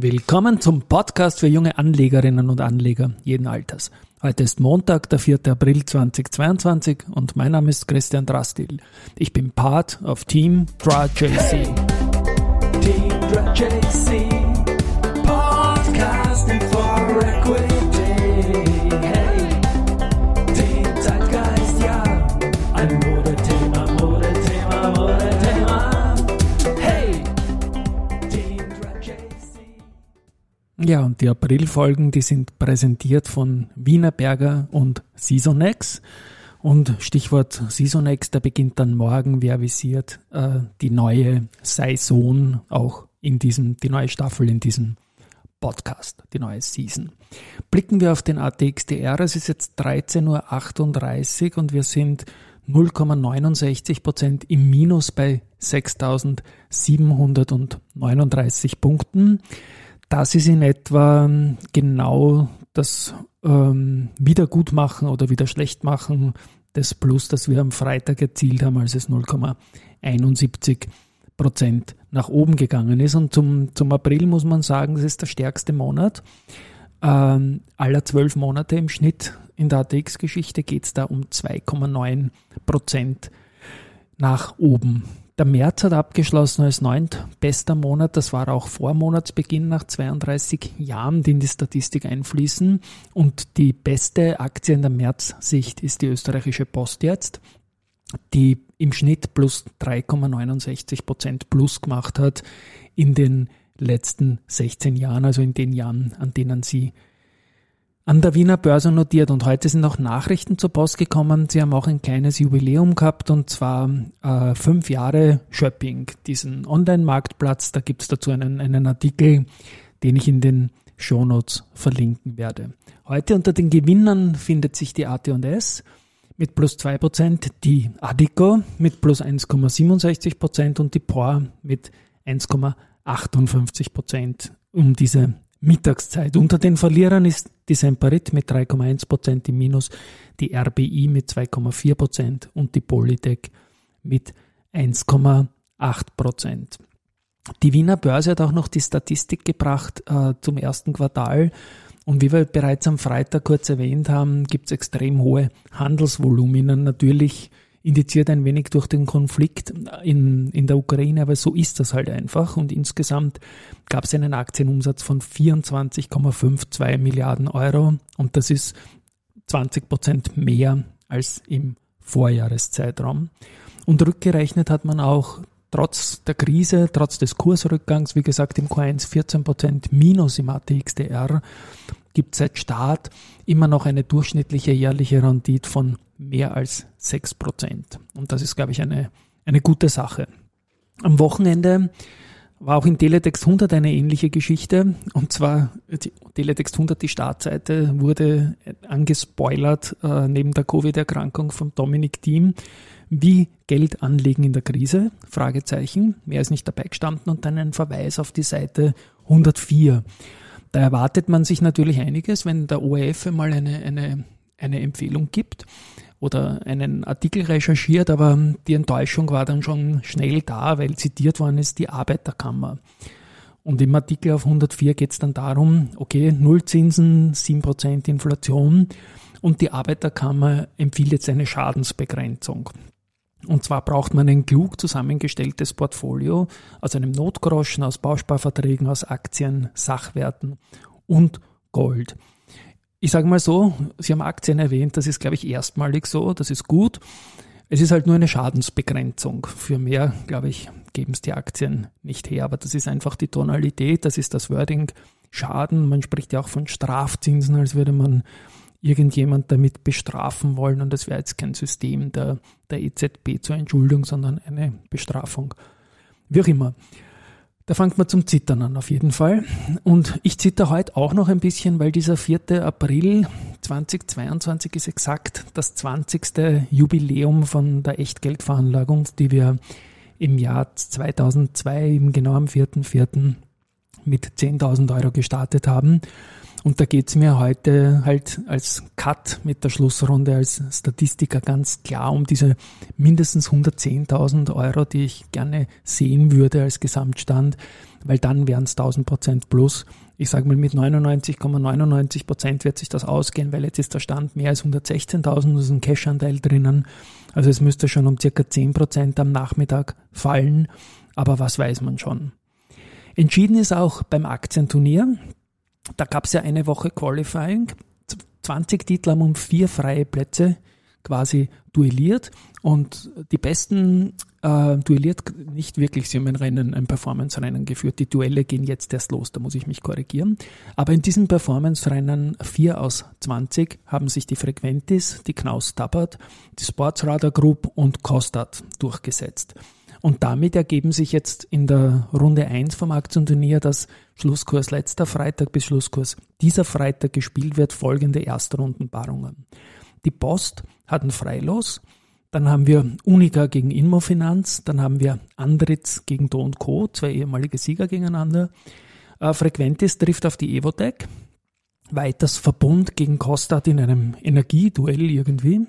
Willkommen zum Podcast für junge Anlegerinnen und Anleger jeden Alters. Heute ist Montag, der 4. April 2022 und mein Name ist Christian Drastil. Ich bin Part of Team DrawJC. Team DrawJC. Ja, und die Aprilfolgen, die sind präsentiert von Wienerberger und Seasonex. Und Stichwort Seasonex, da beginnt dann morgen, wie avisiert, äh, die neue Saison auch in diesem, die neue Staffel in diesem Podcast, die neue Season. Blicken wir auf den ATXDR, es ist jetzt 13.38 Uhr und wir sind 0,69 Prozent im Minus bei 6.739 Punkten. Das ist in etwa genau das ähm, Wiedergutmachen oder wieder schlecht machen des Plus, das wir am Freitag erzielt haben, als es 0,71 Prozent nach oben gegangen ist. Und zum, zum April muss man sagen, das ist der stärkste Monat. Ähm, aller zwölf Monate im Schnitt in der ATX-Geschichte geht es da um 2,9 Prozent nach oben. Der März hat abgeschlossen als neuntbester Monat. Das war auch vor Monatsbeginn nach 32 Jahren, die in die Statistik einfließen. Und die beste Aktie in der März-Sicht ist die österreichische Post jetzt, die im Schnitt plus 3,69 Prozent plus gemacht hat in den letzten 16 Jahren, also in den Jahren, an denen sie an der Wiener Börse notiert und heute sind auch Nachrichten zur Post gekommen. Sie haben auch ein kleines Jubiläum gehabt und zwar äh, fünf Jahre Shopping, diesen Online-Marktplatz. Da gibt es dazu einen, einen Artikel, den ich in den Shownotes verlinken werde. Heute unter den Gewinnern findet sich die AT&S mit plus 2%, die Adico mit plus 1,67% und die POR mit 1,58% um diese Mittagszeit. Unter den Verlierern ist die Semperit mit 3,1% im Minus, die RBI mit 2,4% und die Polytech mit 1,8%. Die Wiener Börse hat auch noch die Statistik gebracht äh, zum ersten Quartal. Und wie wir bereits am Freitag kurz erwähnt haben, gibt es extrem hohe Handelsvolumina. Natürlich indiziert ein wenig durch den Konflikt in, in der Ukraine, aber so ist das halt einfach. Und insgesamt gab es einen Aktienumsatz von 24,52 Milliarden Euro und das ist 20 Prozent mehr als im Vorjahreszeitraum. Und rückgerechnet hat man auch trotz der Krise, trotz des Kursrückgangs, wie gesagt, im Q1 14 Prozent minus im ATXDR, gibt seit Start immer noch eine durchschnittliche jährliche Rendite von mehr als 6 Prozent. Und das ist, glaube ich, eine, eine gute Sache. Am Wochenende war auch in Teletext 100 eine ähnliche Geschichte. Und zwar, Teletext 100, die Startseite, wurde angespoilert äh, neben der Covid-Erkrankung vom Dominik Thiem. Wie Geld anlegen in der Krise? Fragezeichen. Mehr ist nicht dabei gestanden und dann ein Verweis auf die Seite 104. Da erwartet man sich natürlich einiges, wenn der ORF mal eine, eine, eine Empfehlung gibt oder einen Artikel recherchiert, aber die Enttäuschung war dann schon schnell da, weil zitiert worden ist die Arbeiterkammer. Und im Artikel auf 104 geht es dann darum, okay, Nullzinsen, 7% Inflation und die Arbeiterkammer empfiehlt jetzt eine Schadensbegrenzung. Und zwar braucht man ein klug zusammengestelltes Portfolio aus einem Notgroschen, aus Bausparverträgen, aus Aktien, Sachwerten und Gold. Ich sage mal so, Sie haben Aktien erwähnt, das ist, glaube ich, erstmalig so, das ist gut. Es ist halt nur eine Schadensbegrenzung. Für mehr, glaube ich, geben es die Aktien nicht her. Aber das ist einfach die Tonalität, das ist das Wording Schaden. Man spricht ja auch von Strafzinsen, als würde man irgendjemand damit bestrafen wollen. Und das wäre jetzt kein System der, der EZB zur Entschuldung, sondern eine Bestrafung. Wie auch immer. Da fängt man zum Zittern an, auf jeden Fall. Und ich zitter heute auch noch ein bisschen, weil dieser 4. April 2022 ist exakt das 20. Jubiläum von der Echtgeldveranlagung, die wir im Jahr 2002, eben genau am 4.4. mit 10.000 Euro gestartet haben. Und da geht's mir heute halt als Cut mit der Schlussrunde als Statistiker ganz klar um diese mindestens 110.000 Euro, die ich gerne sehen würde als Gesamtstand, weil dann wären es 1000 Prozent plus. Ich sage mal, mit 99,99 Prozent wird sich das ausgehen, weil jetzt ist der Stand mehr als 116.000, da ist ein Cash-Anteil drinnen. Also es müsste schon um circa 10 Prozent am Nachmittag fallen, aber was weiß man schon. Entschieden ist auch beim Aktienturnier. Da gab es ja eine Woche Qualifying. 20 Titel haben um vier freie Plätze quasi duelliert und die besten äh, duelliert nicht wirklich, sie haben ein Rennen, ein Performance-Rennen geführt. Die Duelle gehen jetzt erst los, da muss ich mich korrigieren. Aber in diesen Performance-Rennen, vier aus 20, haben sich die Frequentis, die Knaus Tabbert, die Sportsradar Group und Kostat durchgesetzt. Und damit ergeben sich jetzt in der Runde 1 vom Aktienturnier, dass Schlusskurs letzter Freitag bis Schlusskurs dieser Freitag gespielt wird, folgende Erstrundenpaarungen. Die Post hat ein Freilos, dann haben wir Unica gegen Inmofinanz, dann haben wir Andritz gegen Do Co., zwei ehemalige Sieger gegeneinander. Äh, Frequentis trifft auf die Evotec, weiters Verbund gegen Kostat in einem Energieduell irgendwie.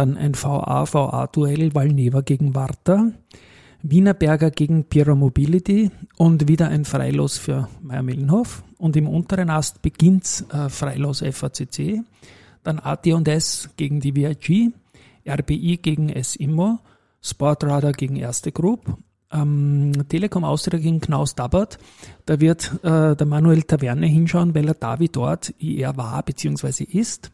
Dann ein VA-VA-Duell Valneva gegen Warta. Wienerberger gegen Pira Mobility und wieder ein Freilos für Meier-Mellenhof. Und im unteren Ast beginnt äh, Freilos FACC. Dann AT&S gegen die VIG, RBI gegen S-Immo, Sportradar gegen Erste Group, ähm, Telekom Austria gegen Knaus Dabbert. Da wird äh, der Manuel Taverne hinschauen, weil er da wie dort IR war bzw. ist.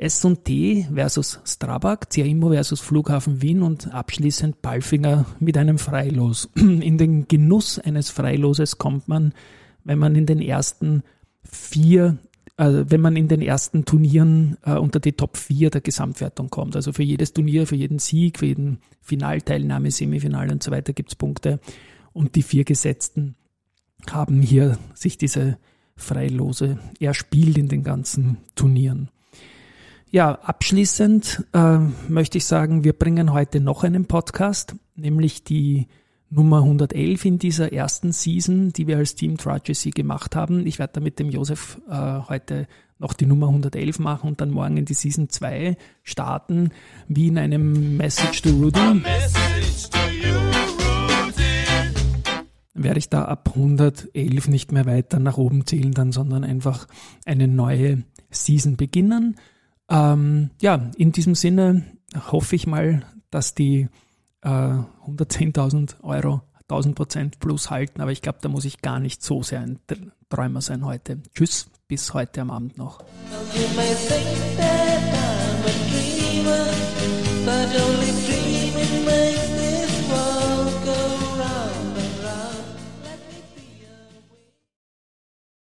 S&T versus Strabag, CAIMO versus Flughafen Wien und abschließend Palfinger mit einem Freilos. In den Genuss eines Freiloses kommt man, wenn man in den ersten vier, äh, wenn man in den ersten Turnieren äh, unter die Top 4 der Gesamtwertung kommt. Also für jedes Turnier, für jeden Sieg, für jeden Finalteilnahme, Semifinale und so weiter gibt's Punkte. Und die vier Gesetzten haben hier sich diese Freilose erspielt in den ganzen Turnieren. Ja, abschließend äh, möchte ich sagen, wir bringen heute noch einen Podcast, nämlich die Nummer 111 in dieser ersten Season, die wir als Team Tragedy gemacht haben. Ich werde da mit dem Josef äh, heute noch die Nummer 111 machen und dann morgen in die Season 2 starten, wie in einem Message to Rudy. Rudy. Werde ich da ab 111 nicht mehr weiter nach oben zählen dann, sondern einfach eine neue Season beginnen. Ähm, ja, in diesem Sinne hoffe ich mal, dass die äh, 110.000 Euro 1000 Prozent plus halten, aber ich glaube, da muss ich gar nicht so sehr ein Träumer sein heute. Tschüss, bis heute am Abend noch. You